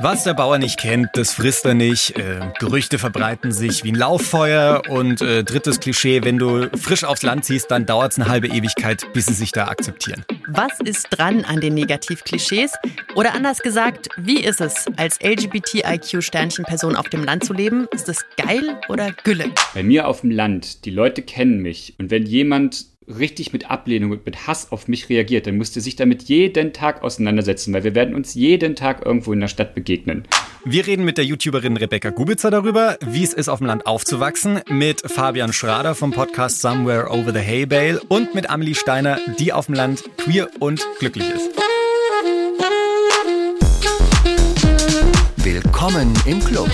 Was der Bauer nicht kennt, das frisst er nicht. Äh, Gerüchte verbreiten sich wie ein Lauffeuer. Und äh, drittes Klischee, wenn du frisch aufs Land ziehst, dann dauert es eine halbe Ewigkeit, bis sie sich da akzeptieren. Was ist dran an den Negativklischees? Oder anders gesagt, wie ist es, als LGBTIQ-Sternchenperson auf dem Land zu leben? Ist es geil oder Gülle? Bei mir auf dem Land, die Leute kennen mich. Und wenn jemand richtig mit Ablehnung und mit Hass auf mich reagiert, dann müsst ihr sich damit jeden Tag auseinandersetzen, weil wir werden uns jeden Tag irgendwo in der Stadt begegnen. Wir reden mit der YouTuberin Rebecca Gubitzer darüber, wie es ist, auf dem Land aufzuwachsen, mit Fabian Schrader vom Podcast Somewhere Over the Hay Bale und mit Amelie Steiner, die auf dem Land queer und glücklich ist. Willkommen im Club.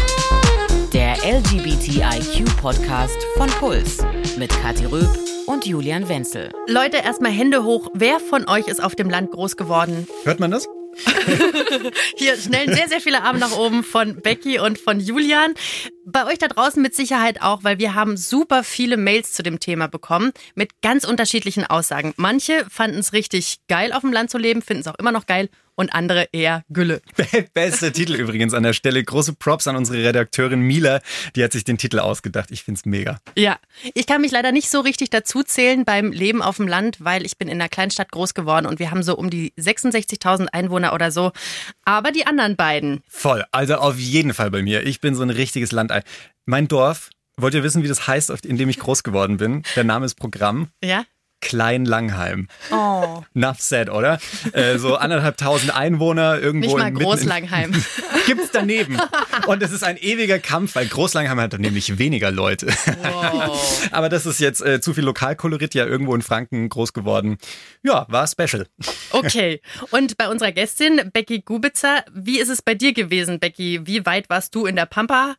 LGBTIQ-Podcast von Puls mit Kathi Röb und Julian Wenzel. Leute, erstmal Hände hoch. Wer von euch ist auf dem Land groß geworden? Hört man das? Hier schnellen sehr, sehr viele Arme nach oben von Becky und von Julian. Bei euch da draußen mit Sicherheit auch, weil wir haben super viele Mails zu dem Thema bekommen mit ganz unterschiedlichen Aussagen. Manche fanden es richtig geil, auf dem Land zu leben, finden es auch immer noch geil und andere eher Gülle. Bester Titel übrigens an der Stelle. Große Props an unsere Redakteurin Mila, die hat sich den Titel ausgedacht. Ich find's mega. Ja, ich kann mich leider nicht so richtig dazu zählen beim Leben auf dem Land, weil ich bin in einer Kleinstadt groß geworden und wir haben so um die 66.000 Einwohner oder so. Aber die anderen beiden. Voll, also auf jeden Fall bei mir. Ich bin so ein richtiges Landei. Mein Dorf, wollt ihr wissen, wie das heißt, in dem ich groß geworden bin? Der Name ist Programm. Ja? Klein Langheim. Oh. Enough said, oder? Äh, so anderthalb tausend Einwohner irgendwo. Nicht mal Großlangheim. Gibt's daneben. Und es ist ein ewiger Kampf, weil Großlangheim hat dann nämlich weniger Leute. Wow. Aber das ist jetzt äh, zu viel Lokalkolorit, ja irgendwo in Franken groß geworden. Ja, war special. Okay. Und bei unserer Gästin, Becky Gubitzer, wie ist es bei dir gewesen, Becky? Wie weit warst du in der Pampa?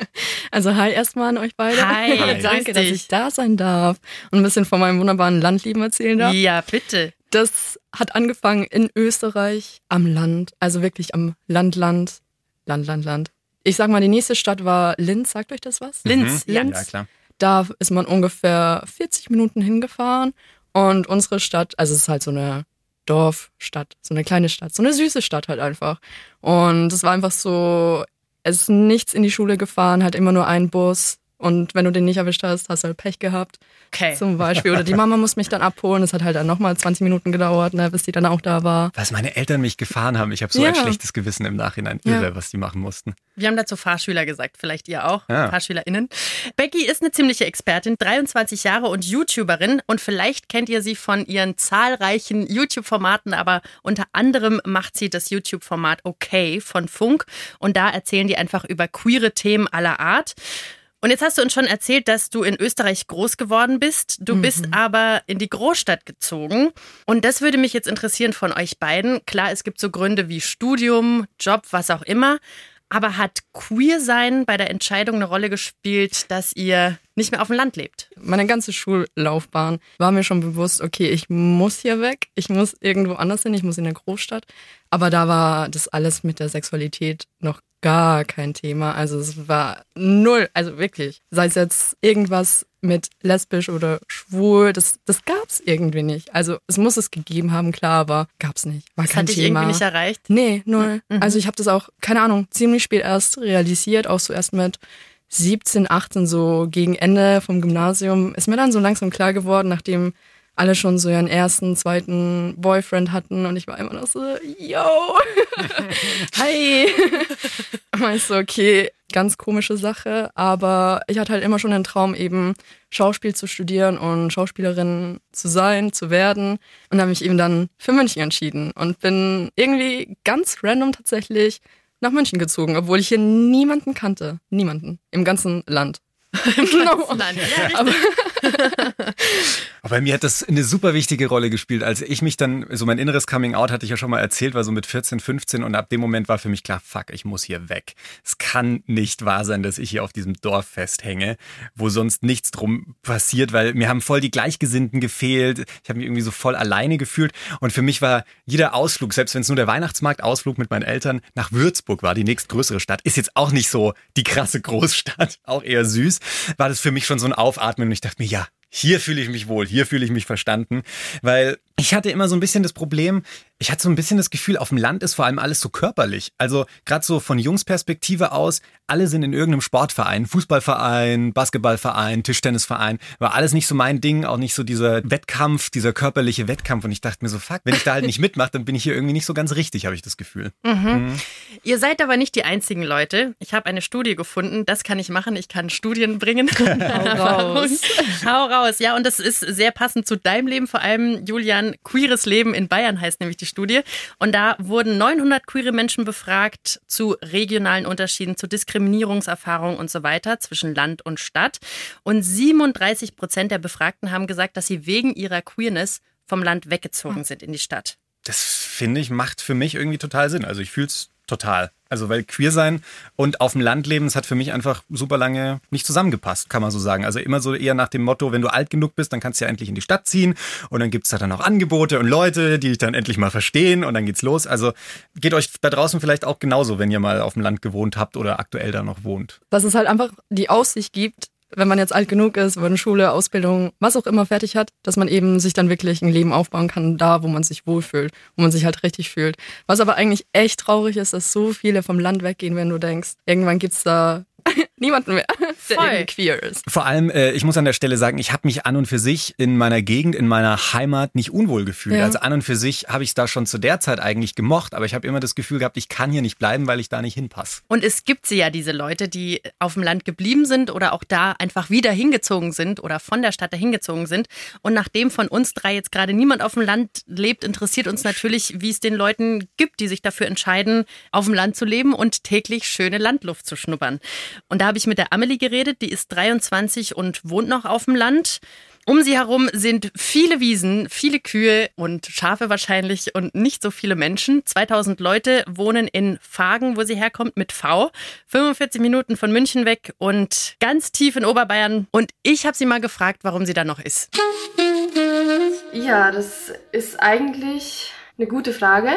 Also hi erstmal an euch beide. Hi, grüß danke, dass ich da sein darf und ein bisschen von meinem wunderbaren Landleben erzählen darf. Ja, bitte. Das hat angefangen in Österreich am Land, also wirklich am Land, Land, Land, Land, Land. Ich sag mal, die nächste Stadt war Linz. Sagt euch das was? Linz, Mhm. ja. Linz. Ja, klar. Da ist man ungefähr 40 Minuten hingefahren und unsere Stadt, also es ist halt so eine Dorfstadt, so eine kleine Stadt, so eine süße Stadt halt einfach. Und es war einfach so, es ist nichts in die Schule gefahren, halt immer nur ein Bus. Und wenn du den nicht erwischt hast, hast du halt Pech gehabt. Okay. Zum Beispiel. Oder die Mama muss mich dann abholen. Es hat halt dann nochmal 20 Minuten gedauert, ne, bis die dann auch da war. Was meine Eltern mich gefahren haben. Ich habe so ein Ja. schlechtes Gewissen im Nachhinein. Ja. Irre, was die machen mussten. Wir haben dazu Fahrschüler gesagt, vielleicht ihr auch, Ja. FahrschülerInnen. Becky ist eine ziemliche Expertin, 23 Jahre und YouTuberin und vielleicht kennt ihr sie von ihren zahlreichen YouTube-Formaten, aber unter anderem macht sie das YouTube-Format Okay von Funk und da erzählen die einfach über queere Themen aller Art. Und jetzt hast du uns schon erzählt, dass du in Österreich groß geworden bist. Du bist aber in die Großstadt gezogen. Und das würde mich jetzt interessieren von euch beiden. Klar, es gibt so Gründe wie Studium, Job, was auch immer. Aber hat Queer sein bei der Entscheidung eine Rolle gespielt, dass ihr nicht mehr auf dem Land lebt? Meine ganze Schullaufbahn war mir schon bewusst, okay, ich muss hier weg, ich muss irgendwo anders hin, ich muss in eine Großstadt. Aber da war das alles mit der Sexualität noch gar kein Thema. Also es war null, also wirklich. Sei es jetzt irgendwas mit lesbisch oder schwul, das, das gab's irgendwie nicht. Also es muss es gegeben haben, klar, aber gab's nicht. War Das kein hat dich Thema. irgendwie nicht erreicht? Nee, null. Also ich habe das auch, keine Ahnung, ziemlich spät erst realisiert, auch so erst mit 17, 18, so gegen Ende vom Gymnasium, ist mir dann so langsam klar geworden, nachdem alle schon so ihren ersten, zweiten Boyfriend hatten und ich war immer noch so, yo, hi. Meinst du, okay, ganz komische Sache, aber ich hatte halt immer schon den Traum, eben Schauspiel zu studieren und Schauspielerin zu sein, zu werden und habe mich eben dann für München entschieden und bin irgendwie ganz random tatsächlich nach München gezogen, obwohl ich hier niemanden kannte. Niemanden. Im ganzen Land. Genau. Land. Ja. Aber Aber bei mir hat das eine super wichtige Rolle gespielt. Als ich mich dann, so mein inneres Coming Out hatte ich ja schon mal erzählt, war so mit 14, 15 und ab dem Moment war für mich klar, fuck, ich muss hier weg. Es kann nicht wahr sein, dass ich hier auf diesem Dorf festhänge, wo sonst nichts drum passiert, weil mir haben voll die Gleichgesinnten gefehlt. Ich habe mich irgendwie so voll alleine gefühlt und für mich war jeder Ausflug, selbst wenn es nur der Weihnachtsmarktausflug mit meinen Eltern nach Würzburg war, die nächstgrößere Stadt, ist jetzt auch nicht so die krasse Großstadt, auch eher süß, war das für mich schon so ein Aufatmen und ich dachte mir, ja, hier fühle ich mich wohl, hier fühle ich mich verstanden, weil ich hatte immer so ein bisschen das Problem, ich hatte so ein bisschen das Gefühl, auf dem Land ist vor allem alles so körperlich. Also gerade so von Jungsperspektive aus, alle sind in irgendeinem Sportverein, Fußballverein, Basketballverein, Tischtennisverein, war alles nicht so mein Ding, auch nicht so dieser Wettkampf, dieser körperliche Wettkampf. Und ich dachte mir so, fuck, wenn ich da halt nicht mitmache, dann bin ich hier irgendwie nicht so ganz richtig, habe ich das Gefühl. Mhm. Mhm. Ihr seid aber nicht die einzigen Leute. Ich habe eine Studie gefunden, das kann ich machen, ich kann Studien bringen. Hau raus. Hau raus, ja, und das ist sehr passend zu deinem Leben, vor allem Julian, queeres Leben in Bayern heißt nämlich die Studie. Und da wurden 900 queere Menschen befragt zu regionalen Unterschieden, zu Diskriminierungserfahrungen und so weiter zwischen Land und Stadt. Und 37 Prozent der Befragten haben gesagt, dass sie wegen ihrer Queerness vom Land weggezogen sind in die Stadt. Das finde ich macht für mich irgendwie total Sinn. Also ich fühle es total. Also weil queer sein und auf dem Land leben, das hat für mich einfach super lange nicht zusammengepasst, kann man so sagen. Also immer so eher nach dem Motto, wenn du alt genug bist, dann kannst du ja endlich in die Stadt ziehen und dann gibt's da dann auch Angebote und Leute, die dich dann endlich mal verstehen und dann geht's los. Also geht euch da draußen vielleicht auch genauso, wenn ihr mal auf dem Land gewohnt habt oder aktuell da noch wohnt. Dass es halt einfach die Aussicht gibt, wenn man jetzt alt genug ist, wenn man Schule, Ausbildung, was auch immer fertig hat, dass man eben sich dann wirklich ein Leben aufbauen kann, da, wo man sich wohlfühlt, wo man sich halt richtig fühlt. Was aber eigentlich echt traurig ist, dass so viele vom Land weggehen, wenn du denkst, irgendwann gibt's da niemanden mehr, der Voll. queer ist. Vor allem, äh, ich muss an der Stelle sagen, ich habe mich an und für sich in meiner Gegend, in meiner Heimat nicht unwohl gefühlt. Ja. Also an und für sich habe ich es da schon zu der Zeit eigentlich gemocht, aber ich habe immer das Gefühl gehabt, ich kann hier nicht bleiben, weil ich da nicht hinpasse. Und es gibt sie ja, diese Leute, die auf dem Land geblieben sind oder auch da einfach wieder hingezogen sind oder von der Stadt dahin gezogen sind. Und nachdem von uns drei jetzt gerade niemand auf dem Land lebt, interessiert uns natürlich, wie es den Leuten gibt, die sich dafür entscheiden, auf dem Land zu leben und täglich schöne Landluft zu schnuppern. Und da habe ich mit der Amelie geredet, die ist 23 und wohnt noch auf dem Land. Um sie herum sind viele Wiesen, viele Kühe und Schafe wahrscheinlich und nicht so viele Menschen. 2000 Leute wohnen in Fagen, wo sie herkommt, mit V. 45 Minuten von München weg und ganz tief in Oberbayern. Und ich habe sie mal gefragt, warum sie da noch ist. Ja, das ist eigentlich eine gute Frage.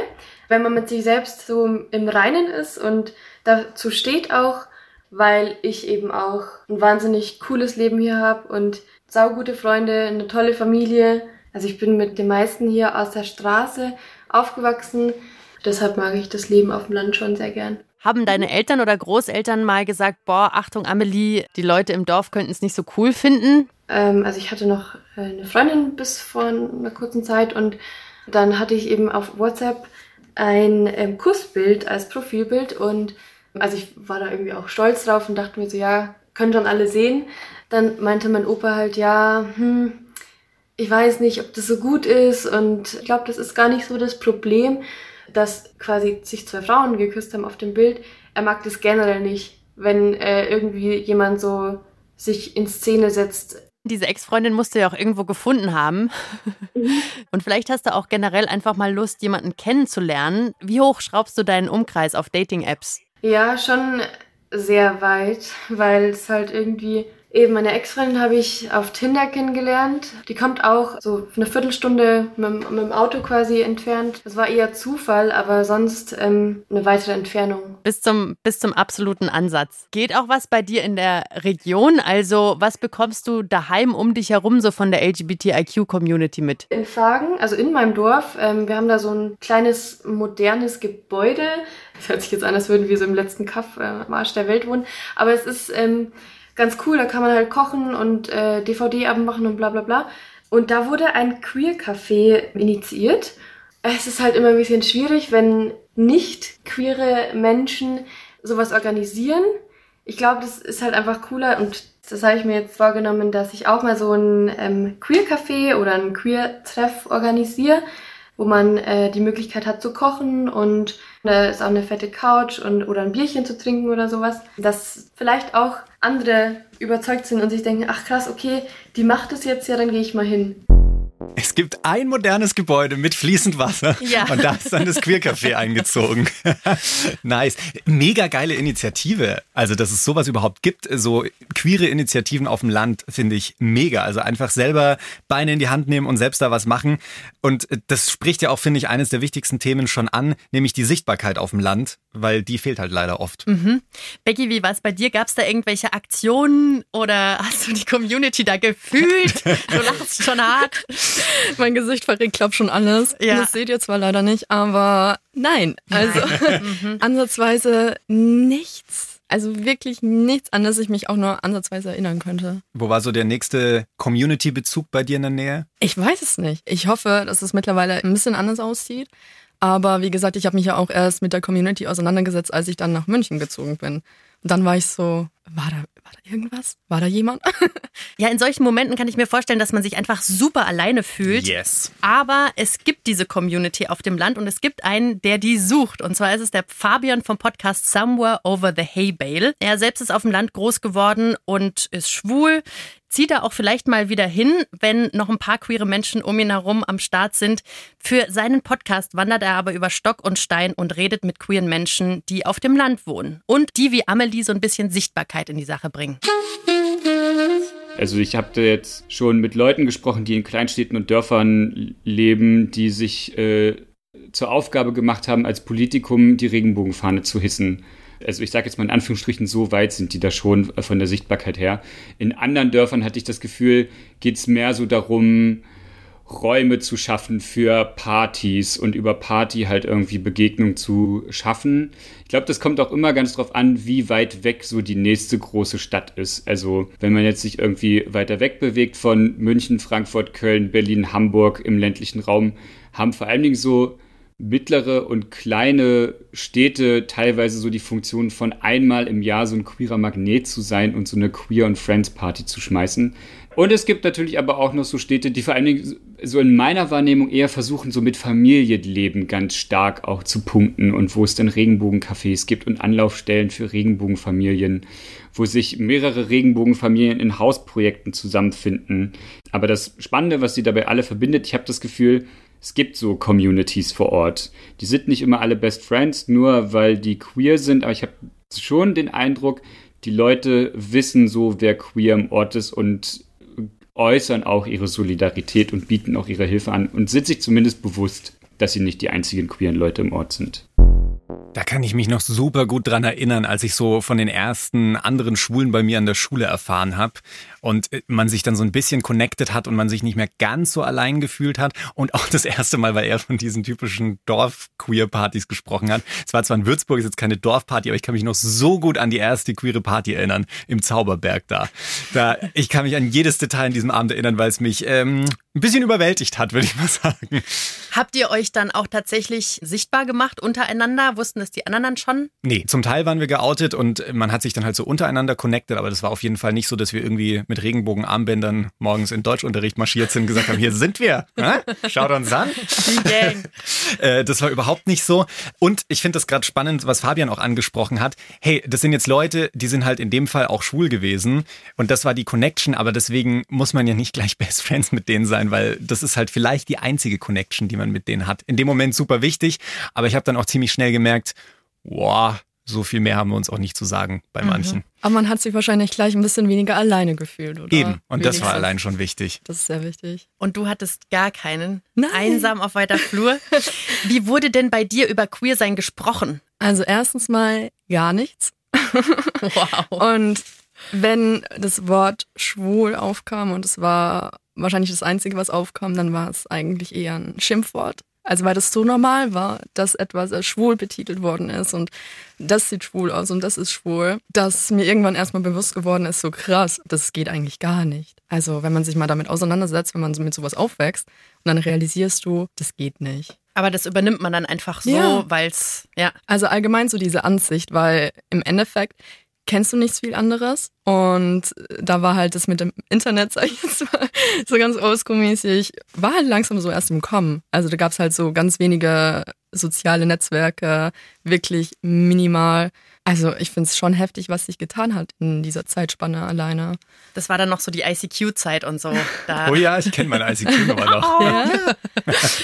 Wenn man mit sich selbst so im Reinen ist und dazu steht auch, weil ich eben auch ein wahnsinnig cooles Leben hier habe und saugute Freunde, eine tolle Familie. Also ich bin mit den meisten hier aus der Straße aufgewachsen. Deshalb mag ich das Leben auf dem Land schon sehr gern. Haben deine Eltern oder Großeltern mal gesagt, boah, Achtung, Amelie, die Leute im Dorf könnten es nicht so cool finden? Ähm, also ich hatte noch äh, eine Freundin bis vor einer kurzen Zeit und dann hatte ich eben auf WhatsApp ein ähm, Kussbild als Profilbild und also ich war da irgendwie auch stolz drauf und dachte mir so, ja, können schon alle sehen. Dann meinte mein Opa halt, ja, hm, ich weiß nicht, ob das so gut ist und ich glaube, das ist gar nicht so das Problem, dass quasi sich zwei Frauen geküsst haben auf dem Bild. Er mag das generell nicht, wenn äh, irgendwie jemand so sich in Szene setzt. Diese Ex-Freundin musst du ja auch irgendwo gefunden haben. Mhm. Und vielleicht hast du auch generell einfach mal Lust, jemanden kennenzulernen. Wie hoch schraubst du deinen Umkreis auf Dating-Apps? Ja, schon sehr weit, weil es halt irgendwie Eben meine Ex-Freundin habe ich auf Tinder kennengelernt. Die kommt auch so eine Viertelstunde mit, mit, dem Auto quasi entfernt. Das war eher Zufall, aber sonst ähm, eine weitere Entfernung. Bis zum, bis zum absoluten Ansatz. Geht auch was bei dir in der Region? Also was bekommst du daheim um dich herum so von der LGBTIQ-Community mit? In Fagen, also in meinem Dorf, ähm, wir haben da so ein kleines modernes Gebäude. Das hört sich jetzt an, als würden wir so im letzten Kaff äh, am Arsch der Welt wohnen. Aber es ist... Ähm, ganz cool, da kann man halt kochen und äh, DVD-Abend machen und bla bla bla. Und da wurde ein Queer-Café initiiert. Es ist halt immer ein bisschen schwierig, wenn nicht queere Menschen sowas organisieren. Ich glaube, das ist halt einfach cooler und das habe ich mir jetzt vorgenommen, dass ich auch mal so ein ähm, Queer-Café oder ein Queer-Treff organisiere, wo man äh, die Möglichkeit hat zu kochen und da ist auch eine fette Couch und oder ein Bierchen zu trinken oder sowas. Dass vielleicht auch andere überzeugt sind und sich denken, ach krass, okay, die macht es jetzt ja, dann gehe ich mal hin. Es gibt ein modernes Gebäude mit fließend Wasser ja. und da ist dann das Queercafé eingezogen. nice. Mega geile Initiative. Also, dass es sowas überhaupt gibt, so queere Initiativen auf dem Land, finde ich mega. Also einfach selber Beine in die Hand nehmen und selbst da was machen. Und das spricht ja auch, finde ich, eines der wichtigsten Themen schon an, nämlich die Sichtbarkeit auf dem Land weil die fehlt halt leider oft. Mhm. Becky, wie war es bei dir? Gab es da irgendwelche Aktionen oder hast du die Community da gefühlt? Du lachst schon hart. mein Gesicht verrät, glaub schon alles. Ja. Das seht ihr zwar leider nicht, aber nein. Also ansatzweise nichts. Also wirklich nichts, an das ich mich auch nur ansatzweise erinnern könnte. Wo war so der nächste Community-Bezug bei dir in der Nähe? Ich weiß es nicht. Ich hoffe, dass es mittlerweile ein bisschen anders aussieht. Aber wie gesagt, ich habe mich ja auch erst mit der Community auseinandergesetzt, als ich dann nach München gezogen bin. Und dann war ich so, war da, war da irgendwas? War da jemand? Ja, in solchen Momenten kann ich mir vorstellen, dass man sich einfach super alleine fühlt. Yes. Aber es gibt diese Community auf dem Land und es gibt einen, der die sucht. Und zwar ist es der Fabian vom Podcast Somewhere Over the Hay Bale. Er selbst ist auf dem Land groß geworden und ist schwul. Zieht er auch vielleicht mal wieder hin, wenn noch ein paar queere Menschen um ihn herum am Start sind. Für seinen Podcast wandert er aber über Stock und Stein und redet mit queeren Menschen, die auf dem Land wohnen. Und die wie Amelie so ein bisschen Sichtbarkeit in die Sache bringen. Also ich habe da jetzt schon mit Leuten gesprochen, die in Kleinstädten und Dörfern leben, die sich äh, zur Aufgabe gemacht haben, als Politikum die Regenbogenfahne zu hissen. Also ich sage jetzt mal in Anführungsstrichen, so weit sind die da schon von der Sichtbarkeit her. In anderen Dörfern hatte ich das Gefühl, geht es mehr so darum, Räume zu schaffen für Partys und über Party halt irgendwie Begegnung zu schaffen. Ich glaube, das kommt auch immer ganz drauf an, wie weit weg so die nächste große Stadt ist. Also wenn man jetzt sich irgendwie weiter weg bewegt von München, Frankfurt, Köln, Berlin, Hamburg im ländlichen Raum, haben vor allen Dingen so mittlere und kleine Städte teilweise so die Funktion von einmal im Jahr so ein queerer Magnet zu sein und so eine Queer und Friends Party zu schmeißen. Und es gibt natürlich aber auch noch so Städte, die vor allen Dingen so in meiner Wahrnehmung eher versuchen, so mit Familienleben ganz stark auch zu punkten und wo es dann Regenbogencafés gibt und Anlaufstellen für Regenbogenfamilien, wo sich mehrere Regenbogenfamilien in Hausprojekten zusammenfinden. Aber das Spannende, was sie dabei alle verbindet, ich habe das Gefühl, es gibt so Communities vor Ort. Die sind nicht immer alle Best Friends, nur weil die queer sind, aber ich habe schon den Eindruck, die Leute wissen so, wer queer im Ort ist und äußern auch ihre Solidarität und bieten auch ihre Hilfe an und sind sich zumindest bewusst, dass sie nicht die einzigen queeren Leute im Ort sind. Da kann ich mich noch super gut dran erinnern, als ich so von den ersten anderen Schwulen bei mir an der Schule erfahren habe und äh, man sich dann so ein bisschen connected hat und man sich nicht mehr ganz so allein gefühlt hat und auch das erste Mal, weil er von diesen typischen Dorf-Queer-Partys gesprochen hat. Es war zwar in Würzburg, ist jetzt keine Dorfparty, aber ich kann mich noch so gut an die erste queere Party erinnern, im Zauberberg da. da ich kann mich an jedes Detail in diesem Abend erinnern, weil es mich ähm, ein bisschen überwältigt hat, würde ich mal sagen. Habt ihr euch dann auch tatsächlich sichtbar gemacht untereinander? Wussten das die anderen dann schon? Nee, zum Teil waren wir geoutet und man hat sich dann halt so untereinander connected, aber das war auf jeden Fall nicht so, dass wir irgendwie mit Regenbogenarmbändern morgens in Deutschunterricht marschiert sind und gesagt haben, hier sind wir. Schaut uns an. Die Gang. Das war überhaupt nicht so. Und ich finde das gerade spannend, was Fabian auch angesprochen hat. Hey, das sind jetzt Leute, die sind halt in dem Fall auch schwul gewesen. Und das war die Connection, aber deswegen muss man ja nicht gleich Best Friends mit denen sein, weil das ist halt vielleicht die einzige Connection, die man mit denen hat. In dem Moment super wichtig, aber ich habe dann auch ziemlich schnell gemerkt, wow, so viel mehr haben wir uns auch nicht zu sagen bei manchen. Mhm. Aber man hat sich wahrscheinlich gleich ein bisschen weniger alleine gefühlt, oder? Eben, und das war allein schon wichtig. Das ist sehr wichtig. Und du hattest gar keinen. Nein. Einsam auf weiter Flur. Wie wurde denn bei dir über Queersein gesprochen? Also erstens mal gar nichts. Wow. Und wenn das Wort schwul aufkam und es war wahrscheinlich das Einzige, was aufkam, dann war es eigentlich eher ein Schimpfwort. Also weil das so normal war, dass etwas als schwul betitelt worden ist und das sieht schwul aus und das ist schwul, dass mir irgendwann erstmal bewusst geworden ist, so krass, das geht eigentlich gar nicht. Also wenn man sich mal damit auseinandersetzt, wenn man mit sowas aufwächst und dann realisierst du, das geht nicht. Aber das übernimmt man dann einfach so, Ja. weil's, ja. Also allgemein so diese Ansicht, weil im Endeffekt kennst du nichts viel anderes. Und da war halt das mit dem Internet, sag ich jetzt mal, so ganz oldschool-mäßig, war halt langsam so erst im Kommen. Also da gab's halt so ganz wenige soziale Netzwerke, wirklich minimal. Also ich find's schon heftig, was sich getan hat in dieser Zeitspanne alleine. Das war dann noch so die ICQ-Zeit und so. Da, Oh ja, ich kenne meine ICQ-Nummer noch. Ja.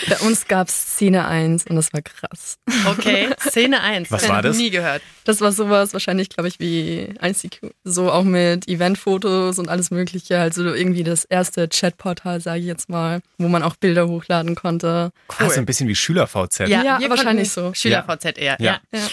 Bei uns gab's Szene 1 und das war krass. Okay, Szene 1. Was war das? Nie gehört. Das war sowas wahrscheinlich, glaube ich, wie ICQ. So auch mit Eventfotos und alles Mögliche. Also irgendwie das erste Chatportal, sage ich jetzt mal, wo man auch Bilder hochladen konnte. Ah, so ein bisschen wie Schüler-VZ. Ja, wir wahrscheinlich so. SchülerVZ eher, ja. Ja. Ja.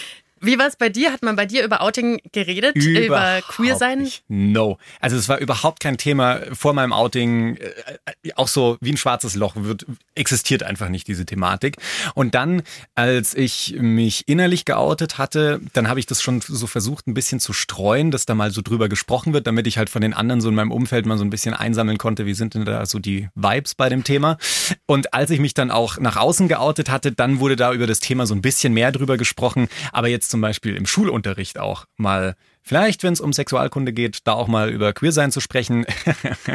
Wie war es bei dir? Hat man bei dir über Outing geredet? Überhaupt über Queer sein? Nicht. No. Also es war überhaupt kein Thema vor meinem Outing. Äh, auch so wie ein schwarzes Loch wird, existiert einfach nicht diese Thematik. Und dann, als ich mich innerlich geoutet hatte, dann habe ich das schon so versucht, ein bisschen zu streuen, dass da mal so drüber gesprochen wird, damit ich halt von den anderen so in meinem Umfeld mal so ein bisschen einsammeln konnte, wie sind denn da so die Vibes bei dem Thema. Und als ich mich dann auch nach außen geoutet hatte, dann wurde da über das Thema so ein bisschen mehr drüber gesprochen. Aber jetzt zum Beispiel im Schulunterricht auch mal Vielleicht, wenn es um Sexualkunde geht, da auch mal über Queersein zu sprechen.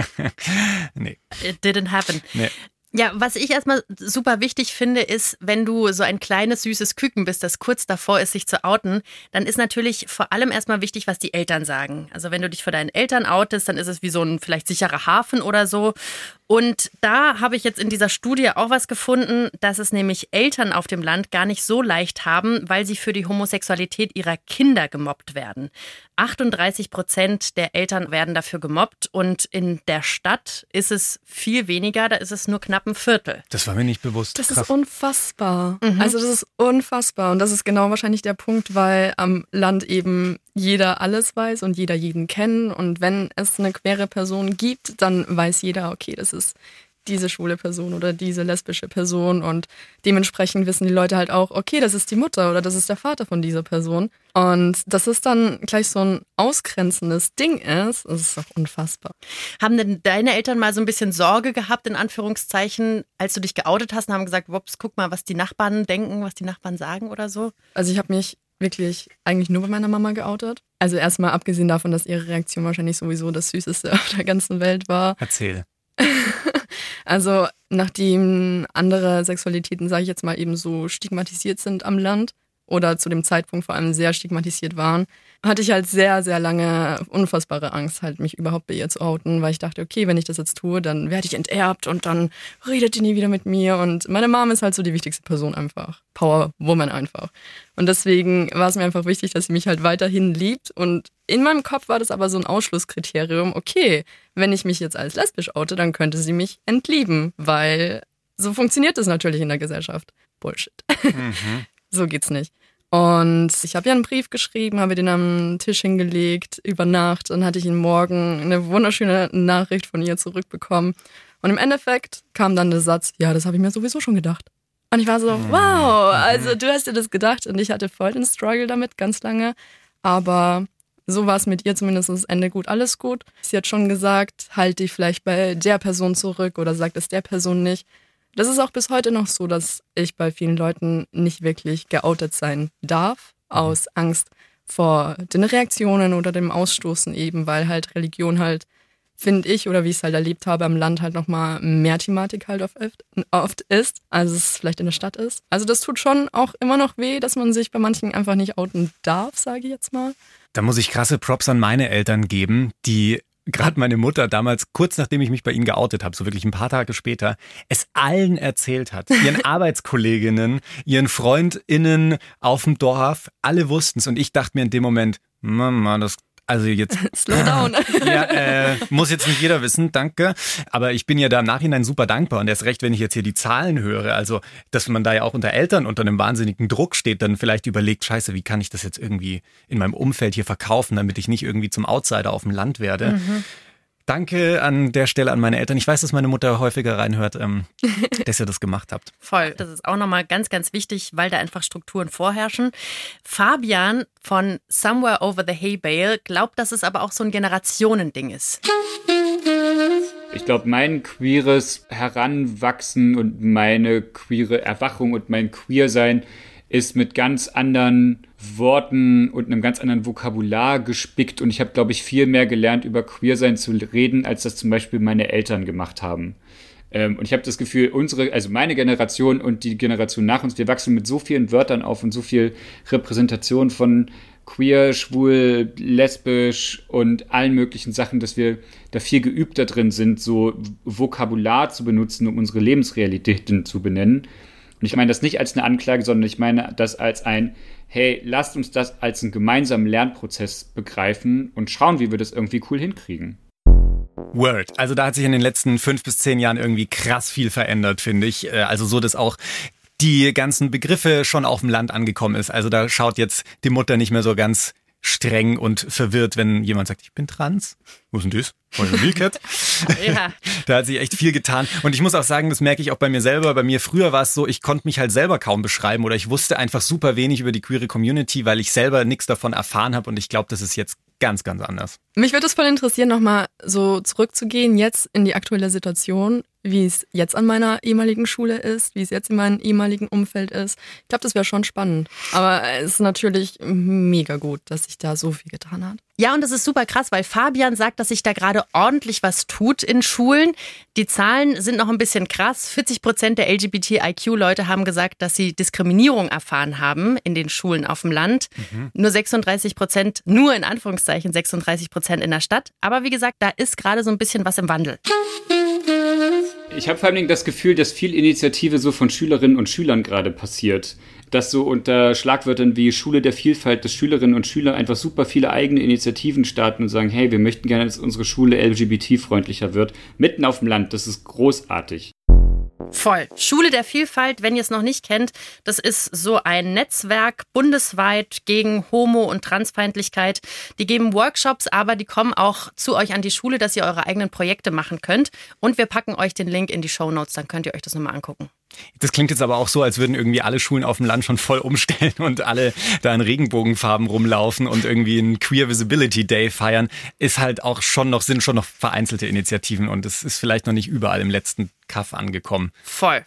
nee. It didn't happen. Nee. Ja, was ich erstmal super wichtig finde, ist, wenn du so ein kleines, süßes Küken bist, das kurz davor ist, sich zu outen, dann ist natürlich vor allem erstmal wichtig, was die Eltern sagen. Also wenn du dich vor deinen Eltern outest, dann ist es wie so ein vielleicht sicherer Hafen oder so. Und da habe ich jetzt in dieser Studie auch was gefunden, dass es nämlich Eltern auf dem Land gar nicht so leicht haben, weil sie für die Homosexualität ihrer Kinder gemobbt werden. 38 Prozent der Eltern werden dafür gemobbt und in der Stadt ist es viel weniger, da ist es nur knapp ein Viertel. Das war mir nicht bewusst. Das Krass. ist unfassbar. Mhm. Also das ist unfassbar und das ist genau wahrscheinlich der Punkt, weil am Land eben jeder alles weiß und jeder jeden kennt. Und wenn es eine queere Person gibt, dann weiß jeder, okay, das ist diese schwule Person oder diese lesbische Person. Und dementsprechend wissen die Leute halt auch, okay, das ist die Mutter oder das ist der Vater von dieser Person. Und dass es dann gleich so ein ausgrenzendes Ding ist, das ist doch unfassbar. Haben denn deine Eltern mal so ein bisschen Sorge gehabt, in Anführungszeichen, als du dich geoutet hast und haben gesagt, wops, guck mal, was die Nachbarn denken, was die Nachbarn sagen oder so? Also ich habe mich wirklich eigentlich nur bei meiner Mama geoutet. Also erstmal abgesehen davon, dass ihre Reaktion wahrscheinlich sowieso das Süßeste auf der ganzen Welt war. Erzähl. also nachdem andere Sexualitäten, sage ich jetzt mal, eben so stigmatisiert sind am Land, oder zu dem Zeitpunkt vor allem sehr stigmatisiert waren, hatte ich halt sehr, sehr lange unfassbare Angst, halt mich überhaupt bei ihr zu outen, weil ich dachte, okay, wenn ich das jetzt tue, dann werde ich enterbt und dann redet die nie wieder mit mir. Und meine Mom ist halt so die wichtigste Person einfach. Power Woman einfach. Und deswegen war es mir einfach wichtig, dass sie mich halt weiterhin liebt. Und in meinem Kopf war das aber so ein Ausschlusskriterium, okay, wenn ich mich jetzt als lesbisch oute, dann könnte sie mich entlieben, weil so funktioniert das natürlich in der Gesellschaft. Bullshit. Mhm. So geht's nicht. Und ich habe ja einen Brief geschrieben, habe den am Tisch hingelegt über Nacht. Dann hatte ich ihn morgen eine wunderschöne Nachricht von ihr zurückbekommen. Und im Endeffekt kam dann der Satz, ja, das habe ich mir sowieso schon gedacht. Und ich war so, mhm. wow, also du hast dir das gedacht und ich hatte voll den Struggle damit ganz lange. Aber so war es mit ihr zumindest das Ende gut, alles gut. Sie hat schon gesagt, halt dich vielleicht bei der Person zurück oder sagt es der Person nicht. Das ist auch bis heute noch so, dass ich bei vielen Leuten nicht wirklich geoutet sein darf, aus Angst vor den Reaktionen oder dem Ausstoßen eben, weil halt Religion halt, finde ich, oder wie ich es halt erlebt habe, am Land halt nochmal mehr Thematik halt oft, oft ist, als es vielleicht in der Stadt ist. Also das tut schon auch immer noch weh, dass man sich bei manchen einfach nicht outen darf, sage ich jetzt mal. Da muss ich krasse Props an meine Eltern geben, die gerade meine Mutter damals, kurz nachdem ich mich bei ihnen geoutet habe, so wirklich ein paar Tage später, es allen erzählt hat. Ihren Arbeitskolleginnen, ihren FreundInnen auf dem Dorf, alle wussten es. Und ich dachte mir in dem Moment, Mama, das also jetzt. Slow down. ja, äh, muss jetzt nicht jeder wissen, danke. Aber ich bin ja da im Nachhinein super dankbar und erst recht, wenn ich jetzt hier die Zahlen höre. Also, dass man da ja auch unter Eltern unter einem wahnsinnigen Druck steht, dann vielleicht überlegt, scheiße, wie kann ich das jetzt irgendwie in meinem Umfeld hier verkaufen, damit ich nicht irgendwie zum Outsider auf dem Land werde. Mhm. Danke an der Stelle an meine Eltern. Ich weiß, dass meine Mutter häufiger reinhört, ähm, dass ihr das gemacht habt. Voll. Das ist auch nochmal ganz, ganz wichtig, weil da einfach Strukturen vorherrschen. Fabian von Somewhere Over the Hay Bale glaubt, dass es aber auch so ein Generationending ist. Ich glaube, mein queeres Heranwachsen und meine queere Erwachung und mein Queersein ist mit ganz anderen Worten und einem ganz anderen Vokabular gespickt und ich habe, glaube ich, viel mehr gelernt, über Queersein zu reden, als das zum Beispiel meine Eltern gemacht haben. Ähm, und ich habe das Gefühl, unsere, also meine Generation und die Generation nach uns, wir wachsen mit so vielen Wörtern auf und so viel Repräsentation von queer, schwul, lesbisch und allen möglichen Sachen, dass wir da viel geübter drin sind, so Vokabular zu benutzen, um unsere Lebensrealitäten zu benennen. Und ich meine das nicht als eine Anklage, sondern ich meine das als ein, hey, lasst uns das als einen gemeinsamen Lernprozess begreifen und schauen, wie wir das irgendwie cool hinkriegen. Word. Also da hat sich in den letzten fünf bis zehn Jahren irgendwie krass viel verändert, finde ich. Äh, also so, dass auch die ganzen Begriffe schon auf dem Land angekommen ist. Also da schaut jetzt die Mutter nicht mehr so ganz streng und verwirrt, wenn jemand sagt, ich bin trans. Wo ist denn das? Wildcat? ja. Da hat sich echt viel getan. Und ich muss auch sagen, das merke ich auch bei mir selber. Bei mir früher war es so, ich konnte mich halt selber kaum beschreiben oder ich wusste einfach super wenig über die queere Community, weil ich selber nichts davon erfahren habe. Und ich glaube, das ist jetzt ganz, ganz anders. Mich würde es voll interessieren, nochmal so zurückzugehen jetzt in die aktuelle Situation wie es jetzt an meiner ehemaligen Schule ist, wie es jetzt in meinem ehemaligen Umfeld ist. Ich glaube, das wäre schon spannend. Aber es ist natürlich mega gut, dass sich da so viel getan hat. Ja, und das ist super krass, weil Fabian sagt, dass sich da gerade ordentlich was tut in Schulen. Die Zahlen sind noch ein bisschen krass. 40 Prozent der LGBTIQ-Leute haben gesagt, dass sie Diskriminierung erfahren haben in den Schulen auf dem Land. Mhm. Nur 36 Prozent, nur in Anführungszeichen 36 Prozent in der Stadt. Aber wie gesagt, da ist gerade so ein bisschen was im Wandel. Ich habe vor allem das Gefühl, dass viel Initiative so von Schülerinnen und Schülern gerade passiert. Dass so unter Schlagwörtern wie Schule der Vielfalt, dass Schülerinnen und Schüler einfach super viele eigene Initiativen starten und sagen, hey, wir möchten gerne, dass unsere Schule LGBT-freundlicher wird. Mitten auf dem Land, das ist großartig. Voll. Schule der Vielfalt, wenn ihr es noch nicht kennt, das ist so ein Netzwerk bundesweit gegen Homo- und Transfeindlichkeit. Die geben Workshops, aber die kommen auch zu euch an die Schule, dass ihr eure eigenen Projekte machen könnt. Und wir packen euch den Link in die Show Notes, dann könnt ihr euch das nochmal angucken. Das klingt jetzt aber auch so, als würden irgendwie alle Schulen auf dem Land schon voll umstellen und alle da in Regenbogenfarben rumlaufen und irgendwie einen Queer Visibility Day feiern. Ist halt auch schon noch, sind schon noch vereinzelte Initiativen und es ist vielleicht noch nicht überall im letzten Kaff angekommen. Voll.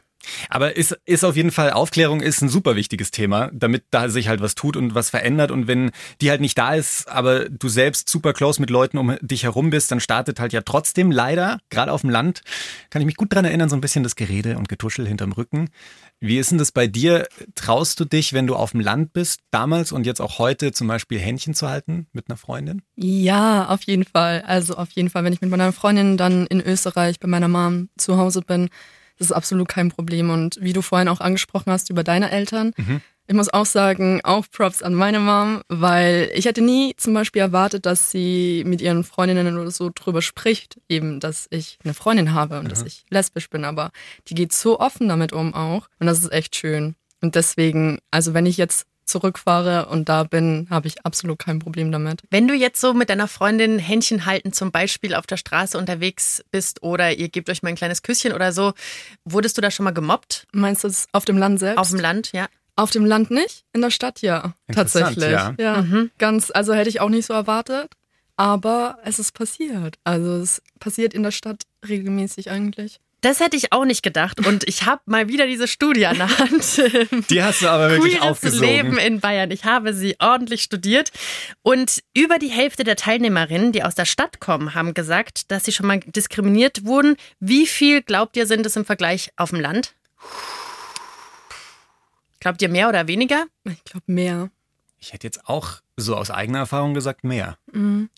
Aber ist, ist auf jeden Fall, Aufklärung ist ein super wichtiges Thema, damit da sich halt was tut und was verändert. Und wenn die halt nicht da ist, aber du selbst super close mit Leuten um dich herum bist, dann startet halt ja trotzdem leider, gerade auf dem Land, kann ich mich gut dran erinnern, so ein bisschen das Gerede und Getuschel hinterm Rücken. Wie ist denn das bei dir? Traust du dich, wenn du auf dem Land bist, damals und jetzt auch heute zum Beispiel Händchen zu halten mit einer Freundin? Ja, auf jeden Fall. Also auf jeden Fall, wenn ich mit meiner Freundin dann in Österreich bei meiner Mom zu Hause bin, das ist absolut kein Problem. Und wie du vorhin auch angesprochen hast über deine Eltern, mhm. ich muss auch sagen, auch Props an meine Mom, weil ich hätte nie zum Beispiel erwartet, dass sie mit ihren Freundinnen oder so drüber spricht, eben, dass ich eine Freundin habe und mhm. dass ich lesbisch bin. Aber die geht so offen damit um auch. Und das ist echt schön. Und deswegen, also wenn ich jetzt zurückfahre und da bin, habe ich absolut kein Problem damit. Wenn du jetzt so mit deiner Freundin Händchen halten, zum Beispiel auf der Straße unterwegs bist oder ihr gebt euch mal ein kleines Küsschen oder so, wurdest du da schon mal gemobbt? Meinst du es auf dem Land selbst? Auf dem Land, ja. Auf dem Land nicht, in der Stadt ja, tatsächlich. Ja, ja mhm. ganz, also hätte ich auch nicht so erwartet, aber es ist passiert. Also es passiert in der Stadt regelmäßig eigentlich. Das hätte ich auch nicht gedacht. Und ich habe mal wieder diese Studie an der Hand. Die hast du aber wirklich Queeres aufgesogen. Leben in Bayern. Ich habe sie ordentlich studiert. Und über die Hälfte der Teilnehmerinnen, die aus der Stadt kommen, haben gesagt, dass sie schon mal diskriminiert wurden. Wie viel glaubt ihr, sind es im Vergleich auf dem Land? Glaubt ihr mehr oder weniger? Ich glaube mehr. Ich hätte jetzt auch so aus eigener Erfahrung gesagt mehr. Mhm.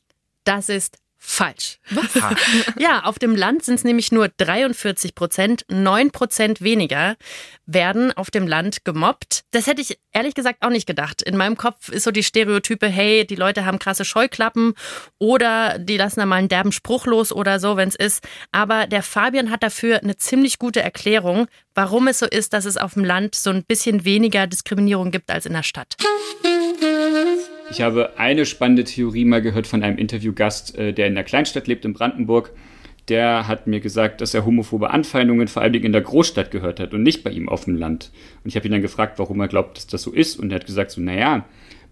Das ist Falsch. Was? ja, auf dem Land sind es nämlich nur 43 Prozent, 9 Prozent weniger werden auf dem Land gemobbt. Das hätte ich ehrlich gesagt auch nicht gedacht. In meinem Kopf ist so die Stereotype, hey, die Leute haben krasse Scheuklappen oder die lassen da mal einen derben Spruch los oder so, wenn es ist. Aber der Fabian hat dafür eine ziemlich gute Erklärung, warum es so ist, dass es auf dem Land so ein bisschen weniger Diskriminierung gibt als in der Stadt. Ich habe eine spannende Theorie mal gehört von einem Interviewgast, äh, der in der Kleinstadt lebt, in Brandenburg. Der hat mir gesagt, dass er homophobe Anfeindungen vor allem in der Großstadt gehört hat und nicht bei ihm auf dem Land. Und ich habe ihn dann gefragt, warum er glaubt, dass das so ist. Und er hat gesagt, so, naja,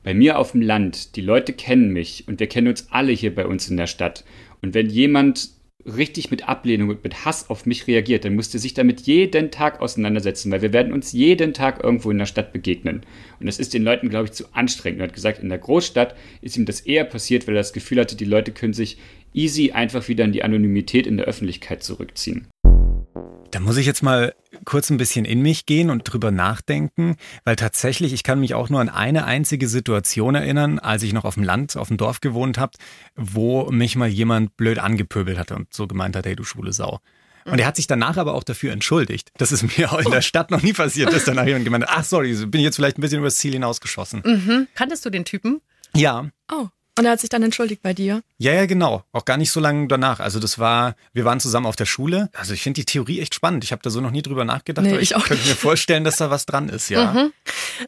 bei mir auf dem Land, die Leute kennen mich und wir kennen uns alle hier bei uns in der Stadt. Und wenn jemand richtig mit Ablehnung und mit Hass auf mich reagiert, dann musste sich damit jeden Tag auseinandersetzen, weil wir werden uns jeden Tag irgendwo in der Stadt begegnen. Und das ist den Leuten, glaube ich, zu anstrengend. Er hat gesagt, in der Großstadt ist ihm das eher passiert, weil er das Gefühl hatte, die Leute können sich easy einfach wieder in die Anonymität in der Öffentlichkeit zurückziehen. Da muss ich jetzt mal kurz ein bisschen in mich gehen und drüber nachdenken, weil tatsächlich, ich kann mich auch nur an eine einzige Situation erinnern, als ich noch auf dem Land, auf dem Dorf gewohnt habe, wo mich mal jemand blöd angepöbelt hatte und so gemeint hat, hey du schwule Sau. Und er hat sich danach aber auch dafür entschuldigt. Das ist mir auch in der Stadt noch nie passiert, dass danach jemand gemeint hat, ach sorry, bin ich jetzt vielleicht ein bisschen übers Ziel hinausgeschossen. Mhm. Kanntest du den Typen? Ja. Oh. Und er hat sich dann entschuldigt bei dir? Ja, ja, genau. Auch gar nicht so lange danach. Also das war, wir waren zusammen auf der Schule. Also ich finde die Theorie echt spannend. Ich habe da so noch nie drüber nachgedacht, Nee, aber ich, ich könnte mir vorstellen, dass da was dran ist, ja. Mhm.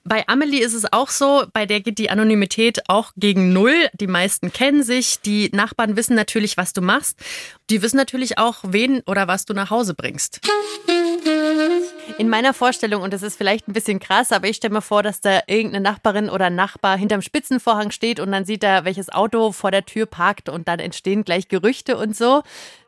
Bei Amelie ist es auch so, bei der geht die Anonymität auch gegen Null. Die meisten kennen sich, die Nachbarn wissen natürlich, was du machst. Die wissen natürlich auch, wen oder was du nach Hause bringst. In meiner Vorstellung, und das ist vielleicht ein bisschen krass, aber ich stelle mir vor, dass da irgendeine Nachbarin oder Nachbar hinterm Spitzenvorhang steht und dann sieht er, welches Auto vor der Tür parkt und dann entstehen gleich Gerüchte und so.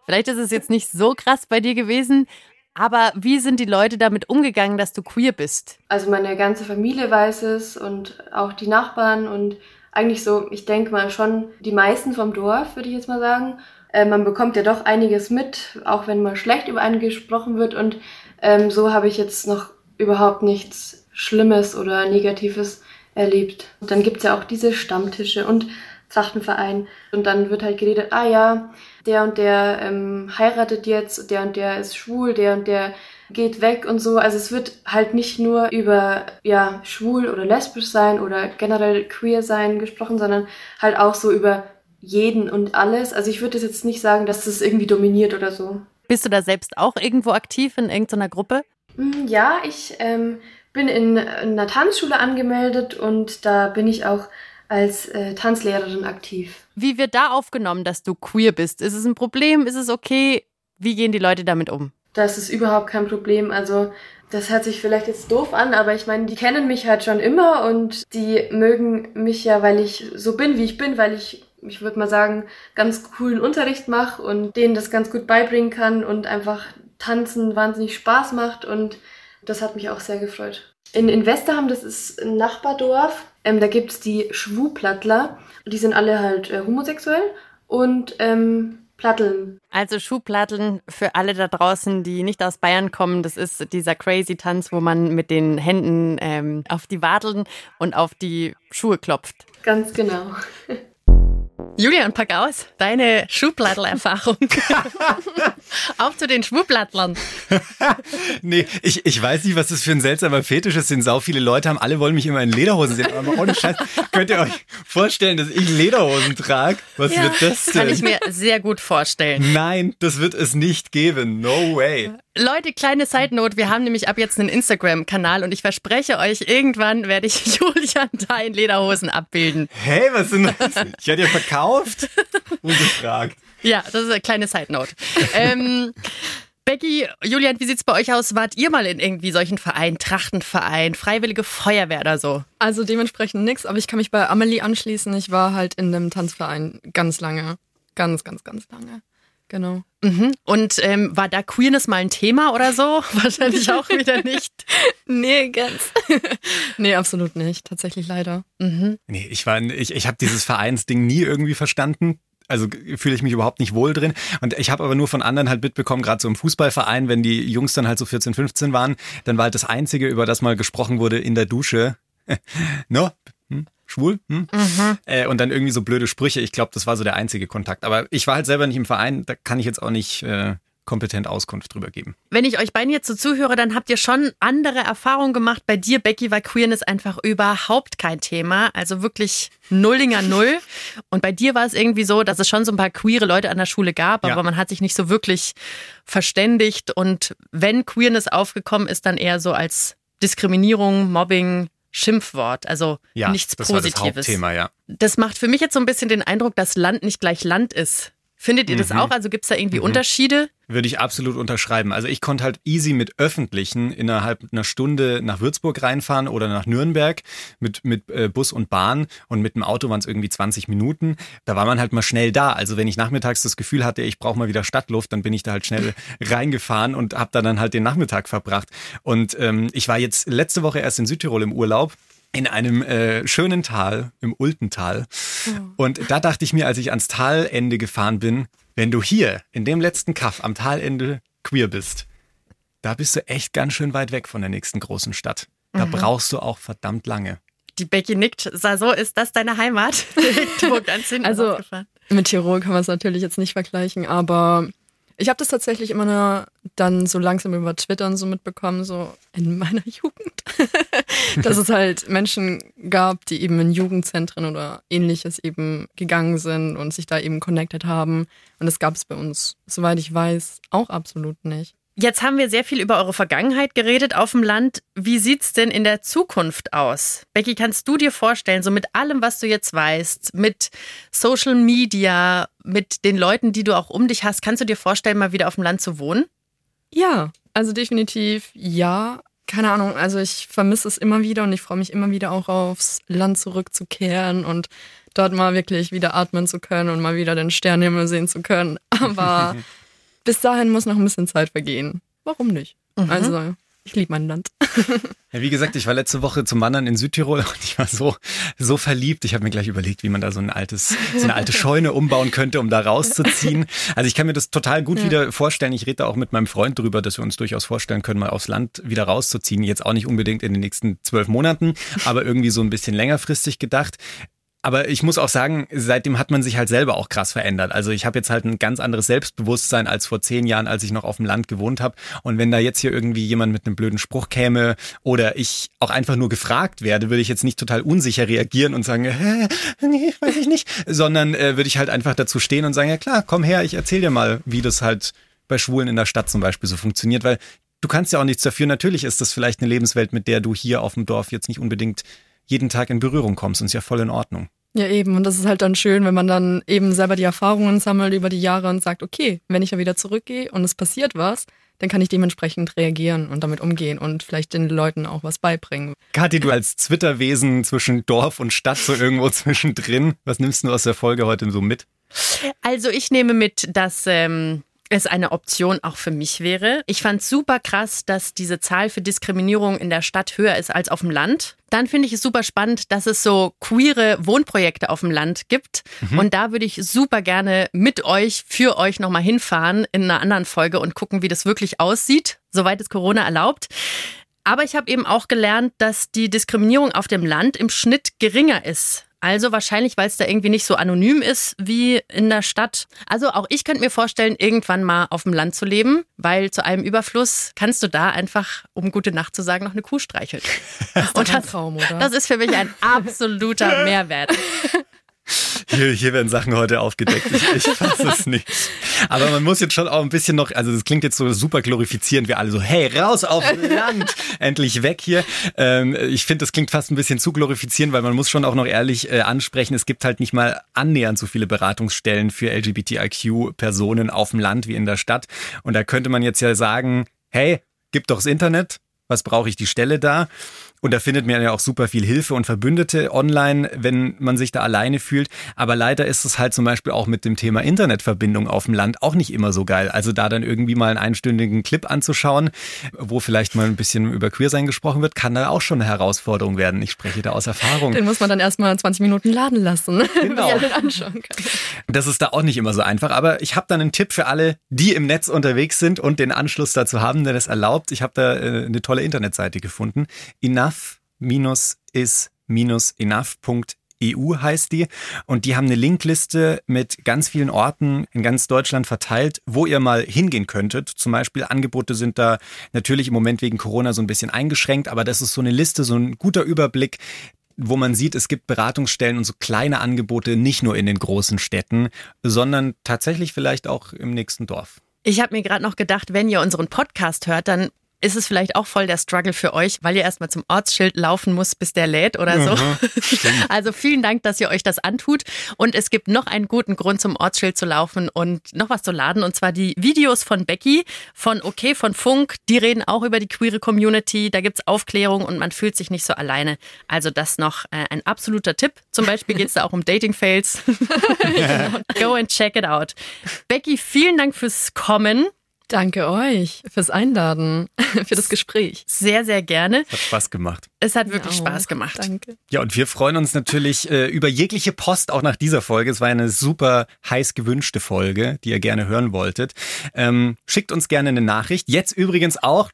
Vielleicht ist es jetzt nicht so krass bei dir gewesen, aber wie sind die Leute damit umgegangen, dass du queer bist? Also meine ganze Familie weiß es und auch die Nachbarn und eigentlich so, ich denke mal schon die meisten vom Dorf, würde ich jetzt mal sagen. Äh, man bekommt ja doch einiges mit, auch wenn mal schlecht über einen gesprochen wird und ähm, so habe ich jetzt noch überhaupt nichts Schlimmes oder Negatives erlebt. Und dann gibt's ja auch diese Stammtische und Trachtenverein und dann wird halt geredet, ah ja, der und der ähm, heiratet jetzt, der und der ist schwul, der und der geht weg und so. Also es wird halt nicht nur über ja schwul oder lesbisch sein oder generell queer sein gesprochen, sondern halt auch so über jeden und alles. Also ich würde jetzt nicht sagen, dass das irgendwie dominiert oder so. Bist du da selbst auch irgendwo aktiv in irgendeiner Gruppe? Mm, Ja, ich ähm, bin in einer Tanzschule angemeldet und da bin ich auch als äh, Tanzlehrerin aktiv. Wie wird da aufgenommen, dass du queer bist? Ist es ein Problem? Ist es okay? Wie gehen die Leute damit um? Das ist überhaupt kein Problem. Also das hört sich vielleicht jetzt doof an, aber ich meine, die kennen mich halt schon immer und die mögen mich ja, weil ich so bin, wie ich bin, weil ich, ich würde mal sagen, ganz coolen Unterricht mache und denen das ganz gut beibringen kann und einfach tanzen wahnsinnig Spaß macht und das hat mich auch sehr gefreut. In, in Westerham, das ist ein Nachbardorf, ähm, da gibt's die Schwuplattler. Die sind alle halt äh, homosexuell und ähm, Platteln. Also Schuhplatteln für alle da draußen, die nicht aus Bayern kommen. Das ist dieser crazy Tanz, wo man mit den Händen ähm, auf die Wadeln und auf die Schuhe klopft. Ganz genau. Julian, pack aus. Deine Schuhplattel-Erfahrung. Auf zu den Schuhplattlern. Nee, ich, ich weiß nicht, was das für ein seltsamer Fetisch ist, den sau viele Leute haben. Alle wollen mich immer in Lederhosen sehen. Aber ohne Scheiß, könnt ihr euch vorstellen, dass ich Lederhosen trage? Was wird das denn? Kann ich mir sehr gut vorstellen. Nein, das wird es nicht geben. No way. Leute, kleine Side Note, wir haben nämlich ab jetzt einen Instagram-Kanal und ich verspreche euch, irgendwann werde ich Julian da in Lederhosen abbilden. Hey, was sind das? Ich hatte ja verkauft. Ungefragt. Ja, das ist eine kleine Side Note. ähm, Becky, Julian, wie sieht's bei euch aus? Wart ihr mal in irgendwie solchen Vereinen, Trachtenverein, Freiwillige Feuerwehr oder so? Also dementsprechend nix, aber ich kann mich bei Amelie anschließen. Ich war halt in einem Tanzverein ganz lange. Ganz, ganz, ganz lange. Genau. Mhm. Und ähm, war da Queerness mal ein Thema oder so? Wahrscheinlich auch wieder nicht. Nee, ganz. nee, absolut nicht. Tatsächlich leider. Mhm. Nee, ich war, ich, ich habe dieses Vereinsding nie irgendwie verstanden. Also fühle ich mich überhaupt nicht wohl drin. Und ich habe aber nur von anderen halt mitbekommen, gerade so im Fußballverein, wenn die Jungs dann halt so 14, 15 waren, dann war halt das Einzige, über das mal gesprochen wurde in der Dusche. no? Hm? Schwul? Hm? Äh, und dann irgendwie so blöde Sprüche. Ich glaube, das war so der einzige Kontakt. Aber ich war halt selber nicht im Verein, da kann ich jetzt auch nicht äh, kompetent Auskunft drüber geben. Wenn ich euch beiden jetzt so zuhöre, dann habt ihr schon andere Erfahrungen gemacht. Bei dir, Becky, war Queerness einfach überhaupt kein Thema. Also wirklich Nullinger Null. Und bei dir war es irgendwie so, dass es schon so ein paar queere Leute an der Schule gab, Ja. aber man hat sich nicht so wirklich verständigt. Und wenn Queerness aufgekommen ist, dann eher so als Diskriminierung, Mobbing, Schimpfwort. Also Ja, nichts das war das Positives. Hauptthema, ja. Das macht für mich jetzt so ein bisschen den Eindruck, dass Land nicht gleich Land ist. Findet ihr das Mhm. auch? Also gibt es da irgendwie Unterschiede? Würde ich absolut unterschreiben. Also ich konnte halt easy mit Öffentlichen innerhalb einer Stunde nach Würzburg reinfahren oder nach Nürnberg mit, mit äh, Bus und Bahn und mit dem Auto waren es irgendwie 20 Minuten. Da war man halt mal schnell da. Also wenn ich nachmittags das Gefühl hatte, ich brauche mal wieder Stadtluft, dann bin ich da halt schnell reingefahren und habe da dann halt den Nachmittag verbracht. Und ähm, ich war jetzt letzte Woche erst in Südtirol im Urlaub in einem äh, schönen Tal, im Ultental. Und da dachte ich mir, als ich ans Talende gefahren bin, wenn du hier in dem letzten Kaff am Talende queer bist, da bist du echt ganz schön weit weg von der nächsten großen Stadt. Da brauchst du auch verdammt lange. Die Becky nickt. Sah so, ist das deine Heimat? Ganz hinten Also-. Mit Tirol kann man es natürlich jetzt nicht vergleichen, aber Ich habe das tatsächlich immer nur dann so langsam über Twitter und so mitbekommen, so in meiner Jugend, dass es halt Menschen gab, die eben in Jugendzentren oder ähnliches eben gegangen sind und sich da eben connected haben. Und das gab es bei uns, soweit ich weiß, auch absolut nicht. Jetzt haben wir sehr viel über eure Vergangenheit geredet auf dem Land. Wie sieht's denn in der Zukunft aus? Becky, kannst du dir vorstellen, so mit allem, was du jetzt weißt, mit Social Media, mit den Leuten, die du auch um dich hast, kannst du dir vorstellen, mal wieder auf dem Land zu wohnen? Ja, also definitiv ja. Keine Ahnung, also ich vermisse es immer wieder und ich freue mich immer wieder auch aufs Land zurückzukehren und dort mal wirklich wieder atmen zu können und mal wieder den Sternenhimmel sehen zu können. Aber bis dahin muss noch ein bisschen Zeit vergehen. Warum nicht? Mhm. Also, ich liebe mein Land. Ja, wie gesagt, ich war letzte Woche zum Wandern in Südtirol und ich war so, so verliebt. Ich habe mir gleich überlegt, wie man da so ein altes, so eine alte Scheune umbauen könnte, um da rauszuziehen. Also ich kann mir das total gut ja. wieder vorstellen. Ich rede da auch mit meinem Freund drüber, dass wir uns durchaus vorstellen können, mal aufs Land wieder rauszuziehen. Jetzt auch nicht unbedingt in den nächsten zwölf Monaten, aber irgendwie so ein bisschen längerfristig gedacht. Aber ich muss auch sagen, seitdem hat man sich halt selber auch krass verändert. Also ich habe jetzt halt ein ganz anderes Selbstbewusstsein als vor zehn Jahren, als ich noch auf dem Land gewohnt habe. Und wenn da jetzt hier irgendwie jemand mit einem blöden Spruch käme oder ich auch einfach nur gefragt werde, würde ich jetzt nicht total unsicher reagieren und sagen, hä, nee, weiß ich nicht, sondern äh, würde ich halt einfach dazu stehen und sagen, ja klar, komm her, ich erzähl dir mal, wie das halt bei Schwulen in der Stadt zum Beispiel so funktioniert, weil du kannst ja auch nichts dafür. Natürlich ist das vielleicht eine Lebenswelt, mit der du hier auf dem Dorf jetzt nicht unbedingt jeden Tag in Berührung kommst und ist ja voll in Ordnung. Ja, eben. Und das ist halt dann schön, wenn man dann eben selber die Erfahrungen sammelt über die Jahre und sagt, okay, wenn ich ja wieder zurückgehe und es passiert was, dann kann ich dementsprechend reagieren und damit umgehen und vielleicht den Leuten auch was beibringen. Kathi, du als Twitter-Wesen zwischen Dorf und Stadt, so irgendwo zwischendrin, was nimmst du aus der Folge heute so mit? Also ich nehme mit, dass ähm, es eine Option auch für mich wäre. Ich fand super krass, dass diese Zahl für Diskriminierung in der Stadt höher ist als auf dem Land. Dann finde ich es super spannend, dass es so queere Wohnprojekte auf dem Land gibt. Mhm. Und da würde ich super gerne mit euch, für euch nochmal hinfahren in einer anderen Folge und gucken, wie das wirklich aussieht, soweit es Corona erlaubt. Aber ich habe eben auch gelernt, dass die Diskriminierung auf dem Land im Schnitt geringer ist also wahrscheinlich, weil es da irgendwie nicht so anonym ist wie in der Stadt. Also auch ich könnte mir vorstellen, irgendwann mal auf dem Land zu leben, weil zu einem Überfluss kannst du da einfach, um gute Nacht zu sagen, noch eine Kuh streicheln. Das ist Und das, Traum, oder? das ist für mich ein absoluter Mehrwert. Hier, hier werden Sachen heute aufgedeckt. Ich, ich fasse es nicht. Aber man muss jetzt schon auch ein bisschen noch, also das klingt jetzt so super glorifizierend, wir alle so, hey, raus auf Land, endlich weg hier. Ähm, ich finde, das klingt fast ein bisschen zu glorifizierend, weil man muss schon auch noch ehrlich äh, ansprechen, es gibt halt nicht mal annähernd so viele Beratungsstellen für LGBTIQ-Personen auf dem Land wie in der Stadt. Und da könnte man jetzt ja sagen, hey, gib doch das Internet, was brauche ich die Stelle da? Und da findet man ja auch super viel Hilfe und Verbündete online, wenn man sich da alleine fühlt. Aber leider ist es halt zum Beispiel auch mit dem Thema Internetverbindung auf dem Land auch nicht immer so geil. Also da dann irgendwie mal einen einstündigen Clip anzuschauen, wo vielleicht mal ein bisschen über Queersein gesprochen wird, kann da auch schon eine Herausforderung werden. Ich spreche da aus Erfahrung. Den muss man dann erstmal 20 Minuten laden lassen, genau. bis den anschauen kann. Das ist da auch nicht immer so einfach. Aber ich habe dann einen Tipp für alle, die im Netz unterwegs sind und den Anschluss dazu haben, der das erlaubt. Ich habe da äh, eine tolle Internetseite gefunden. Enough enough.eu heißt die. Und die haben eine Linkliste mit ganz vielen Orten in ganz Deutschland verteilt, wo ihr mal hingehen könntet. Zum Beispiel Angebote sind da natürlich im Moment wegen Corona so ein bisschen eingeschränkt, aber das ist so eine Liste, so ein guter Überblick, wo man sieht, es gibt Beratungsstellen und so kleine Angebote nicht nur in den großen Städten, sondern tatsächlich vielleicht auch im nächsten Dorf. Ich habe mir gerade noch gedacht, wenn ihr unseren Podcast hört, dann ist es vielleicht auch voll der Struggle für euch, weil ihr erstmal zum Ortsschild laufen muss, bis der lädt oder so. Mhm, also vielen Dank, dass ihr euch das antut. Und es gibt noch einen guten Grund, zum Ortsschild zu laufen und noch was zu laden. Und zwar die Videos von Becky, von OK, von Funk. Die reden auch über die queere Community. Da gibt's Aufklärung und man fühlt sich nicht so alleine. Also das noch äh, ein absoluter Tipp. Zum Beispiel geht's da auch um Dating-Fails. Go and check it out. Becky, vielen Dank fürs Kommen. Danke euch fürs Einladen, für das Gespräch. Sehr, sehr gerne. Hat Spaß gemacht. Es hat wirklich ja, Spaß gemacht. Danke. Ja, und wir freuen uns natürlich äh, über jegliche Post auch nach dieser Folge. Es war eine super heiß gewünschte Folge, die ihr gerne hören wolltet. Ähm, schickt uns gerne eine Nachricht. Jetzt übrigens auch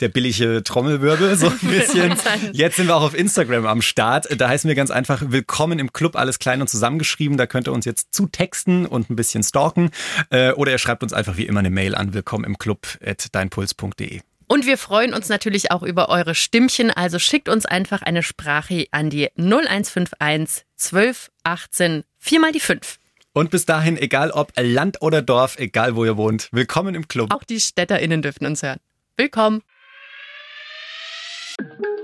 der billige Trommelwirbel, so ein bisschen. Jetzt sind wir auch auf Instagram am Start. Da heißen wir ganz einfach Willkommen im Club, alles klein und zusammengeschrieben. Da könnt ihr uns jetzt zutexten und ein bisschen stalken. Äh, oder ihr schreibt uns einfach wie immer eine Mail an willkommen im Club at deinpuls.de. Und wir freuen uns natürlich auch über eure Stimmchen. Also schickt uns einfach eine Sprache an die 0151 12 18 4 mal die 5. Und bis dahin, egal ob Land oder Dorf, egal wo ihr wohnt, willkommen im Club. Auch die StädterInnen dürfen uns hören. Willkommen. you